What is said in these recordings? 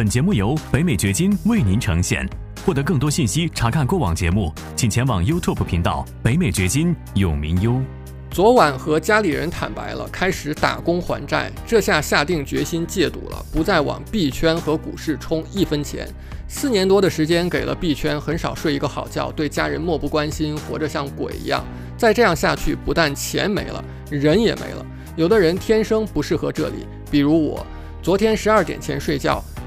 本节目由北美掘金为您呈现。获得更多信息，查看过往节目，请前往 YouTube 频道“北美掘金”永明优。昨晚和家里人坦白了，开始打工还债，这下下定决心戒赌了，不再往币圈和股市充一分钱。四年多的时间给了币圈，很少睡一个好觉，对家人漠不关心，活着像鬼一样。再这样下去，不但钱没了，人也没了。有的人天生不适合这里，比如我，昨天十二点前睡觉，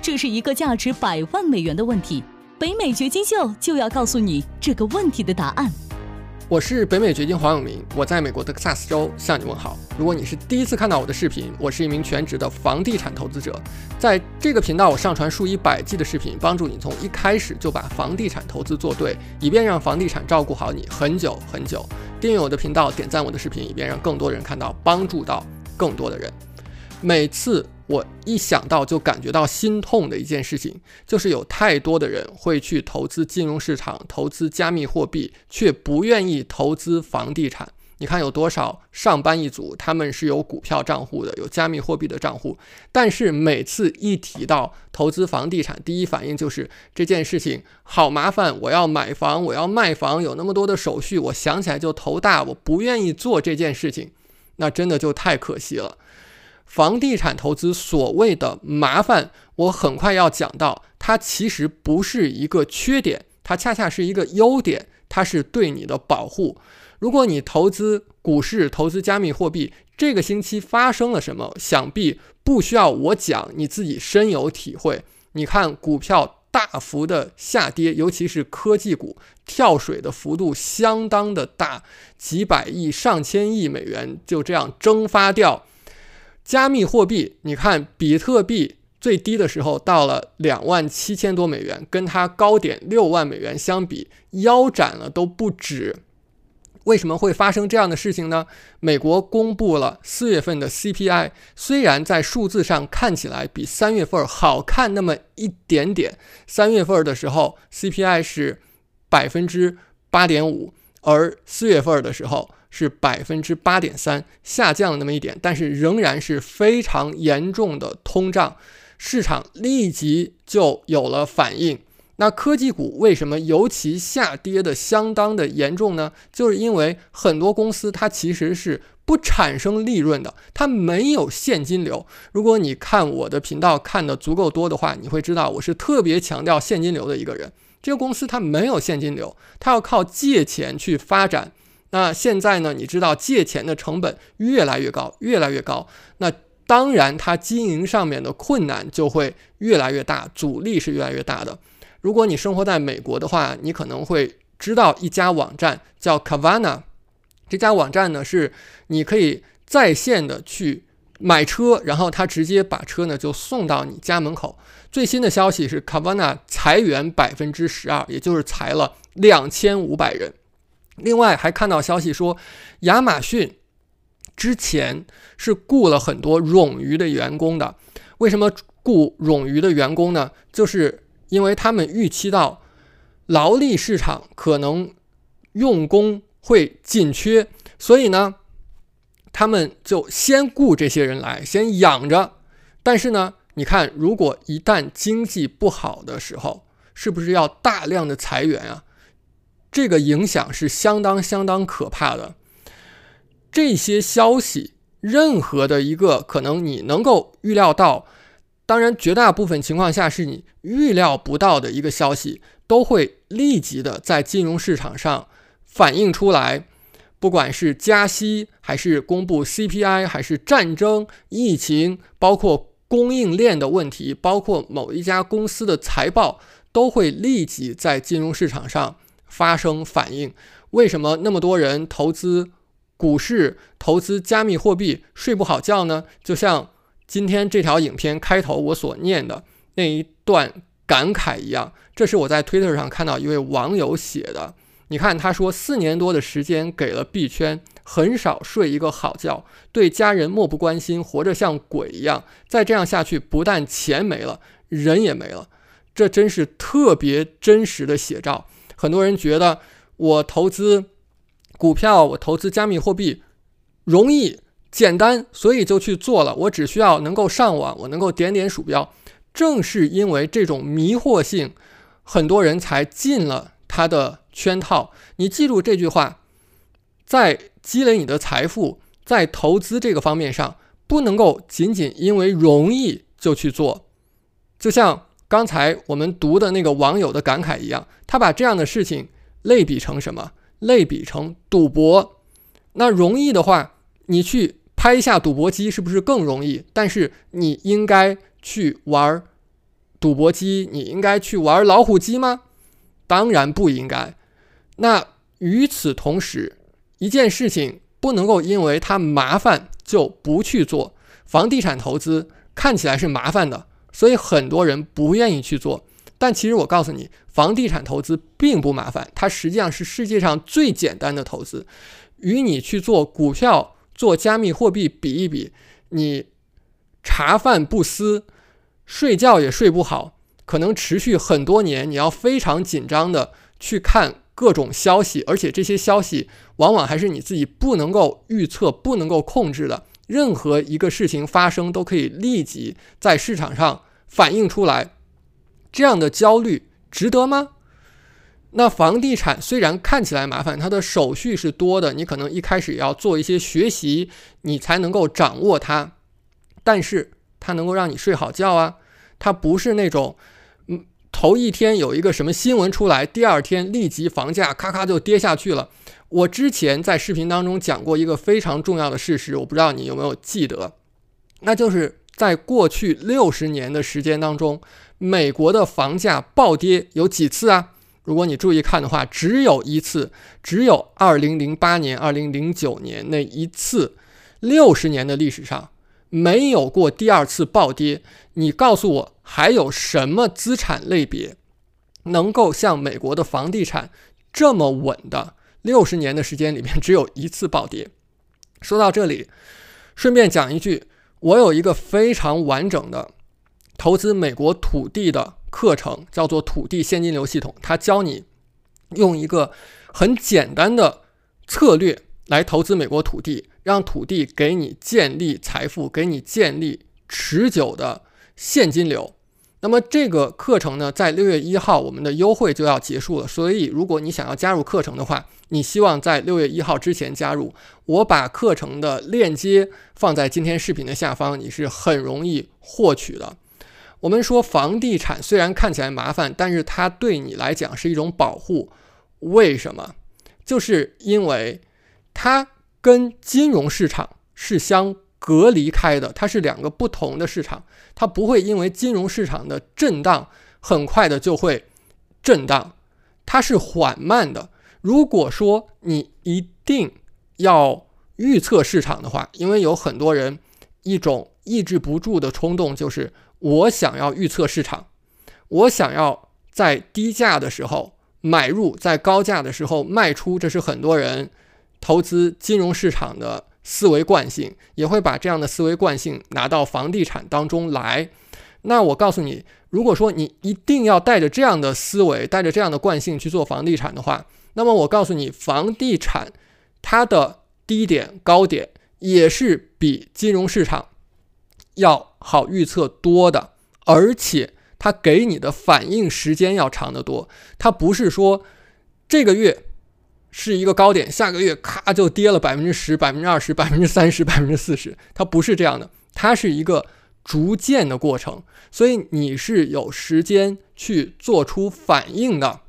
这是一个价值百万美元的问题。北美掘金秀就要告诉你这个问题的答案。我是北美掘金黄永明，我在美国德克萨斯州向你问好。如果你是第一次看到我的视频，我是一名全职的房地产投资者，在这个频道我上传数以百计的视频，帮助你从一开始就把房地产投资做对，以便让房地产照顾好你很久很久。订阅我的频道，点赞我的视频，以便让更多人看到，帮助到更多的人。每次。我一想到就感觉到心痛的一件事情，就是有太多的人会去投资金融市场、投资加密货币，却不愿意投资房地产。你看有多少上班一族，他们是有股票账户的，有加密货币的账户，但是每次一提到投资房地产，第一反应就是这件事情好麻烦，我要买房，我要卖房，有那么多的手续，我想起来就头大，我不愿意做这件事情，那真的就太可惜了。房地产投资所谓的麻烦，我很快要讲到，它其实不是一个缺点，它恰恰是一个优点，它是对你的保护。如果你投资股市、投资加密货币，这个星期发生了什么，想必不需要我讲，你自己深有体会。你看股票大幅的下跌，尤其是科技股跳水的幅度相当的大，几百亿、上千亿美元就这样蒸发掉。加密货币，你看比特币最低的时候到了两万七千多美元，跟它高点六万美元相比，腰斩了都不止。为什么会发生这样的事情呢？美国公布了四月份的 CPI，虽然在数字上看起来比三月份好看那么一点点，三月份的时候 CPI 是百分之八点五，而四月份的时候。是百分之八点三，下降了那么一点，但是仍然是非常严重的通胀，市场立即就有了反应。那科技股为什么尤其下跌的相当的严重呢？就是因为很多公司它其实是不产生利润的，它没有现金流。如果你看我的频道看的足够多的话，你会知道我是特别强调现金流的一个人。这个公司它没有现金流，它要靠借钱去发展。那现在呢？你知道借钱的成本越来越高，越来越高。那当然，它经营上面的困难就会越来越大，阻力是越来越大的。如果你生活在美国的话，你可能会知道一家网站叫 Kavana。这家网站呢，是你可以在线的去买车，然后他直接把车呢就送到你家门口。最新的消息是，Kavana 裁员百分之十二，也就是裁了两千五百人。另外还看到消息说，亚马逊之前是雇了很多冗余的员工的。为什么雇冗余的员工呢？就是因为他们预期到劳力市场可能用工会紧缺，所以呢，他们就先雇这些人来，先养着。但是呢，你看，如果一旦经济不好的时候，是不是要大量的裁员啊？这个影响是相当相当可怕的。这些消息，任何的一个可能你能够预料到，当然绝大部分情况下是你预料不到的一个消息，都会立即的在金融市场上反映出来。不管是加息，还是公布 CPI，还是战争、疫情，包括供应链的问题，包括某一家公司的财报，都会立即在金融市场上。发生反应，为什么那么多人投资股市、投资加密货币睡不好觉呢？就像今天这条影片开头我所念的，那一段感慨一样。这是我在 Twitter 上看到一位网友写的。你看，他说四年多的时间给了币圈，很少睡一个好觉，对家人漠不关心，活着像鬼一样。再这样下去，不但钱没了，人也没了。这真是特别真实的写照。很多人觉得我投资股票，我投资加密货币容易简单，所以就去做了。我只需要能够上网，我能够点点鼠标。正是因为这种迷惑性，很多人才进了他的圈套。你记住这句话：在积累你的财富，在投资这个方面上，不能够仅仅因为容易就去做。就像。刚才我们读的那个网友的感慨一样，他把这样的事情类比成什么？类比成赌博。那容易的话，你去拍一下赌博机是不是更容易？但是你应该去玩赌博机，你应该去玩老虎机吗？当然不应该。那与此同时，一件事情不能够因为它麻烦就不去做。房地产投资看起来是麻烦的。所以很多人不愿意去做，但其实我告诉你，房地产投资并不麻烦，它实际上是世界上最简单的投资。与你去做股票、做加密货币比一比，你茶饭不思，睡觉也睡不好，可能持续很多年，你要非常紧张的去看各种消息，而且这些消息往往还是你自己不能够预测、不能够控制的。任何一个事情发生，都可以立即在市场上反映出来。这样的焦虑值得吗？那房地产虽然看起来麻烦，它的手续是多的，你可能一开始也要做一些学习，你才能够掌握它。但是它能够让你睡好觉啊，它不是那种，头一天有一个什么新闻出来，第二天立即房价咔咔就跌下去了。我之前在视频当中讲过一个非常重要的事实，我不知道你有没有记得，那就是在过去六十年的时间当中，美国的房价暴跌有几次啊？如果你注意看的话，只有一次，只有二零零八年、二零零九年那一次，六十年的历史上没有过第二次暴跌。你告诉我，还有什么资产类别能够像美国的房地产这么稳的？六十年的时间里面只有一次暴跌。说到这里，顺便讲一句，我有一个非常完整的投资美国土地的课程，叫做土地现金流系统。它教你用一个很简单的策略来投资美国土地，让土地给你建立财富，给你建立持久的现金流。那么这个课程呢，在六月一号我们的优惠就要结束了，所以如果你想要加入课程的话，你希望在六月一号之前加入，我把课程的链接放在今天视频的下方，你是很容易获取的。我们说房地产虽然看起来麻烦，但是它对你来讲是一种保护，为什么？就是因为它跟金融市场是相。隔离开的，它是两个不同的市场，它不会因为金融市场的震荡很快的就会震荡，它是缓慢的。如果说你一定要预测市场的话，因为有很多人一种抑制不住的冲动，就是我想要预测市场，我想要在低价的时候买入，在高价的时候卖出，这是很多人投资金融市场的。思维惯性也会把这样的思维惯性拿到房地产当中来。那我告诉你，如果说你一定要带着这样的思维、带着这样的惯性去做房地产的话，那么我告诉你，房地产它的低点、高点也是比金融市场要好预测多的，而且它给你的反应时间要长得多。它不是说这个月。是一个高点，下个月咔就跌了百分之十、百分之二十、百分之三十、百分之四十，它不是这样的，它是一个逐渐的过程，所以你是有时间去做出反应的。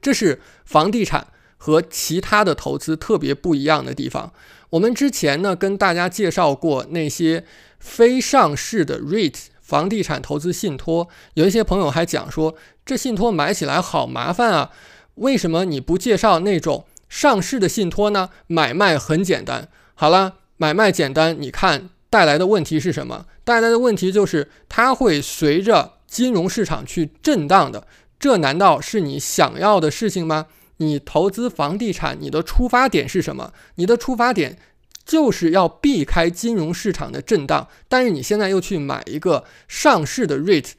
这是房地产和其他的投资特别不一样的地方。我们之前呢跟大家介绍过那些非上市的 REIT 房地产投资信托，有一些朋友还讲说这信托买起来好麻烦啊。为什么你不介绍那种上市的信托呢？买卖很简单。好了，买卖简单，你看带来的问题是什么？带来的问题就是它会随着金融市场去震荡的。这难道是你想要的事情吗？你投资房地产，你的出发点是什么？你的出发点就是要避开金融市场的震荡，但是你现在又去买一个上市的 REIT，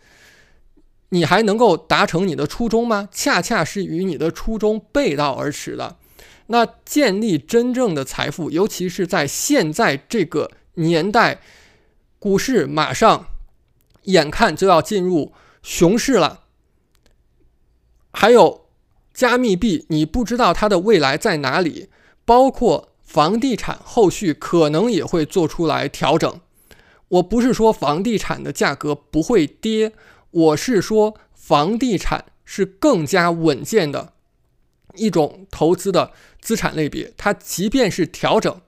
你还能够达成你的初衷吗？恰恰是与你的初衷背道而驰的。那建立真正的财富，尤其是在现在这个年代，股市马上眼看就要进入熊市了，还有。加密币，你不知道它的未来在哪里，包括房地产，后续可能也会做出来调整。我不是说房地产的价格不会跌，我是说房地产是更加稳健的一种投资的资产类别。它即便是调整，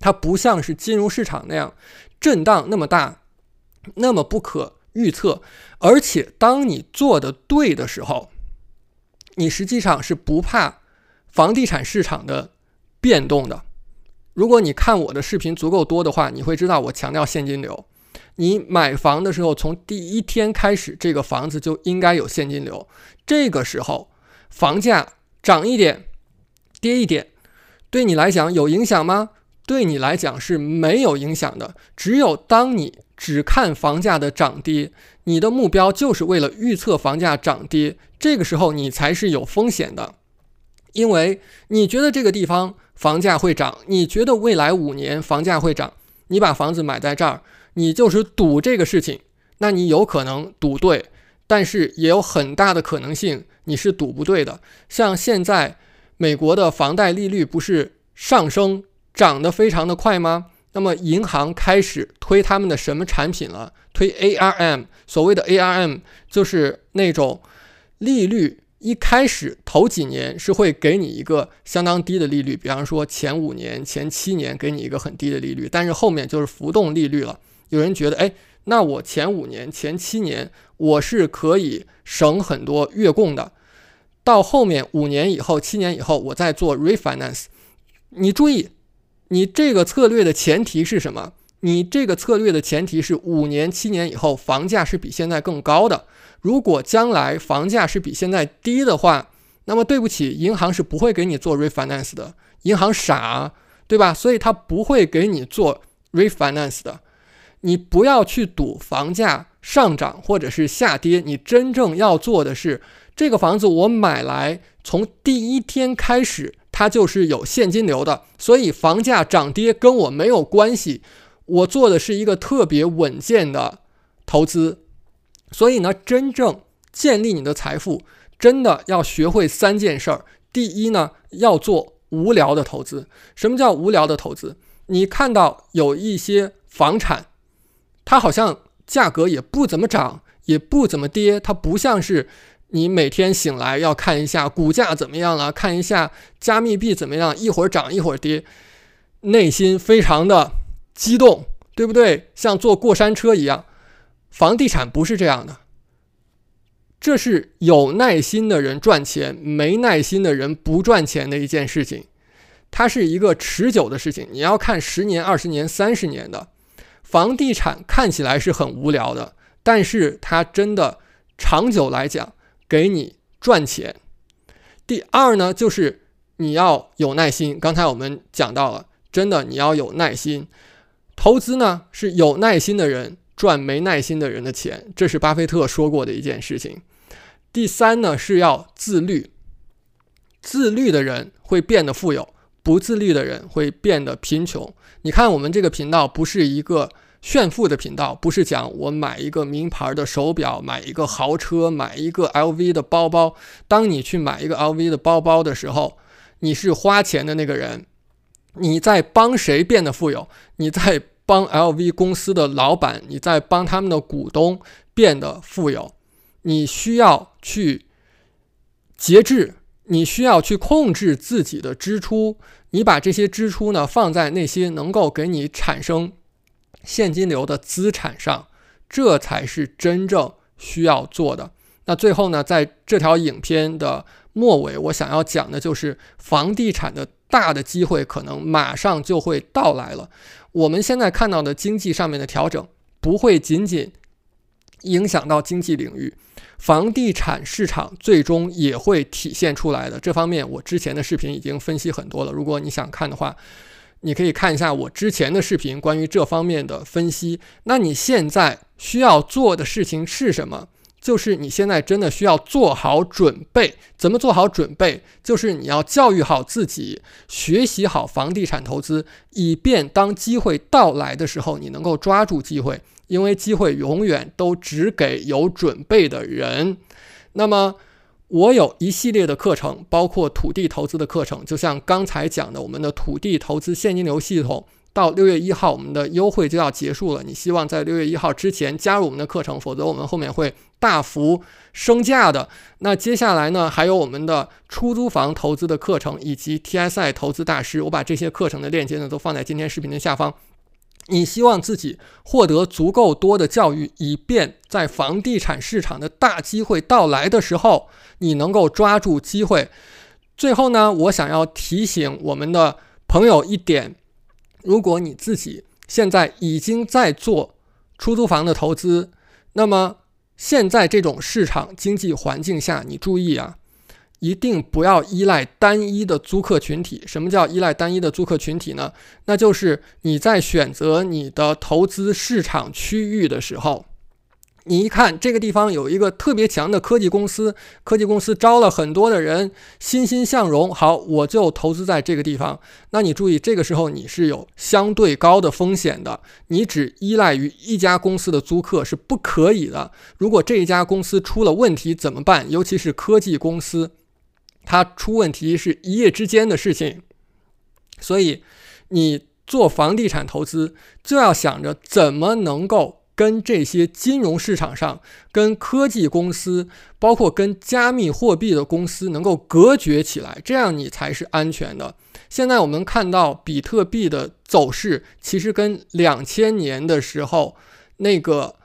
它不像是金融市场那样震荡那么大，那么不可预测。而且当你做的对的时候，你实际上是不怕房地产市场的变动的。如果你看我的视频足够多的话，你会知道我强调现金流。你买房的时候，从第一天开始，这个房子就应该有现金流。这个时候，房价涨一点、跌一点，对你来讲有影响吗？对你来讲是没有影响的。只有当你只看房价的涨跌，你的目标就是为了预测房价涨跌，这个时候你才是有风险的，因为你觉得这个地方房价会涨，你觉得未来五年房价会涨，你把房子买在这儿，你就是赌这个事情，那你有可能赌对，但是也有很大的可能性你是赌不对的。像现在美国的房贷利率不是上升涨得非常的快吗？那么银行开始推他们的什么产品了？推 ARM，所谓的 ARM 就是那种利率一开始头几年是会给你一个相当低的利率，比方说前五年、前七年给你一个很低的利率，但是后面就是浮动利率了。有人觉得，哎，那我前五年、前七年我是可以省很多月供的，到后面五年以后、七年以后，我再做 refinance。你注意。你这个策略的前提是什么？你这个策略的前提是五年、七年以后房价是比现在更高的。如果将来房价是比现在低的话，那么对不起，银行是不会给你做 refinance 的。银行傻，对吧？所以它不会给你做 refinance 的。你不要去赌房价上涨或者是下跌，你真正要做的是，这个房子我买来从第一天开始。它就是有现金流的，所以房价涨跌跟我没有关系。我做的是一个特别稳健的投资，所以呢，真正建立你的财富，真的要学会三件事儿。第一呢，要做无聊的投资。什么叫无聊的投资？你看到有一些房产，它好像价格也不怎么涨，也不怎么跌，它不像是。你每天醒来要看一下股价怎么样了，看一下加密币怎么样，一会儿涨一会儿跌，内心非常的激动，对不对？像坐过山车一样。房地产不是这样的，这是有耐心的人赚钱，没耐心的人不赚钱的一件事情。它是一个持久的事情，你要看十年、二十年、三十年的。房地产看起来是很无聊的，但是它真的长久来讲。给你赚钱。第二呢，就是你要有耐心。刚才我们讲到了，真的你要有耐心。投资呢，是有耐心的人赚没耐心的人的钱，这是巴菲特说过的一件事情。第三呢，是要自律。自律的人会变得富有，不自律的人会变得贫穷。你看，我们这个频道不是一个。炫富的频道不是讲我买一个名牌的手表，买一个豪车，买一个 LV 的包包。当你去买一个 LV 的包包的时候，你是花钱的那个人，你在帮谁变得富有？你在帮 LV 公司的老板，你在帮他们的股东变得富有。你需要去节制，你需要去控制自己的支出，你把这些支出呢放在那些能够给你产生。现金流的资产上，这才是真正需要做的。那最后呢，在这条影片的末尾，我想要讲的就是房地产的大的机会可能马上就会到来了。我们现在看到的经济上面的调整，不会仅仅影响到经济领域，房地产市场最终也会体现出来的。这方面我之前的视频已经分析很多了，如果你想看的话，你可以看一下我之前的视频关于这方面的分析。那你现在需要做的事情是什么？就是你现在真的需要做好准备，怎么做好准备？就是你要教育好自己，学习好房地产投资，以便当机会到来的时候，你能够抓住机会。因为机会永远都只给有准备的人。那么，我有一系列的课程，包括土地投资的课程，就像刚才讲的，我们的土地投资现金流系统。到六月一号，我们的优惠就要结束了。你希望在六月一号之前加入我们的课程，否则我们后面会大幅升价的。那接下来呢，还有我们的出租房投资的课程，以及 TSI 投资大师。我把这些课程的链接呢，都放在今天视频的下方。你希望自己获得足够多的教育，以便在房地产市场的大机会到来的时候，你能够抓住机会。最后呢，我想要提醒我们的朋友一点。如果你自己现在已经在做出租房的投资，那么现在这种市场经济环境下，你注意啊，一定不要依赖单一的租客群体。什么叫依赖单一的租客群体呢？那就是你在选择你的投资市场区域的时候。你一看这个地方有一个特别强的科技公司，科技公司招了很多的人，欣欣向荣。好，我就投资在这个地方。那你注意，这个时候你是有相对高的风险的。你只依赖于一家公司的租客是不可以的。如果这一家公司出了问题怎么办？尤其是科技公司，它出问题是一夜之间的事情。所以，你做房地产投资就要想着怎么能够。跟这些金融市场上、跟科技公司，包括跟加密货币的公司能够隔绝起来，这样你才是安全的。现在我们看到比特币的走势，其实跟两千年的时候那个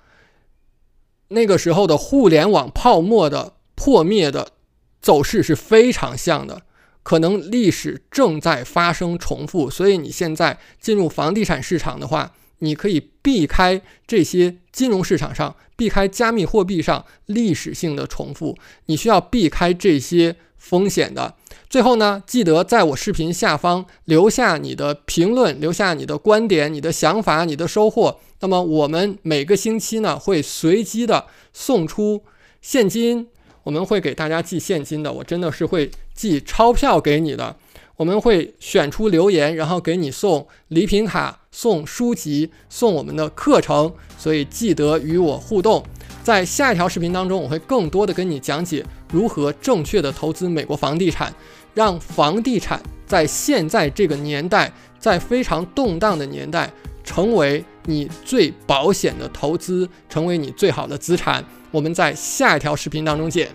那个时候的互联网泡沫的破灭的走势是非常像的，可能历史正在发生重复。所以你现在进入房地产市场的话，你可以避开这些金融市场上，避开加密货币上历史性的重复，你需要避开这些风险的。最后呢，记得在我视频下方留下你的评论，留下你的观点、你的想法、你的收获。那么我们每个星期呢，会随机的送出现金，我们会给大家寄现金的。我真的是会寄钞票给你的。我们会选出留言，然后给你送礼品卡、送书籍、送我们的课程，所以记得与我互动。在下一条视频当中，我会更多的跟你讲解如何正确的投资美国房地产，让房地产在现在这个年代，在非常动荡的年代，成为你最保险的投资，成为你最好的资产。我们在下一条视频当中见。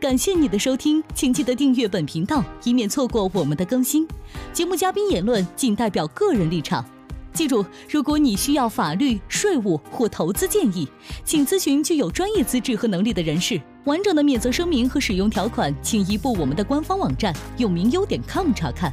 感谢你的收听，请记得订阅本频道，以免错过我们的更新。节目嘉宾言论仅代表个人立场。记住，如果你需要法律、税务或投资建议，请咨询具有专业资质和能力的人士。完整的免责声明和使用条款，请移步我们的官方网站永明优点 com 查看。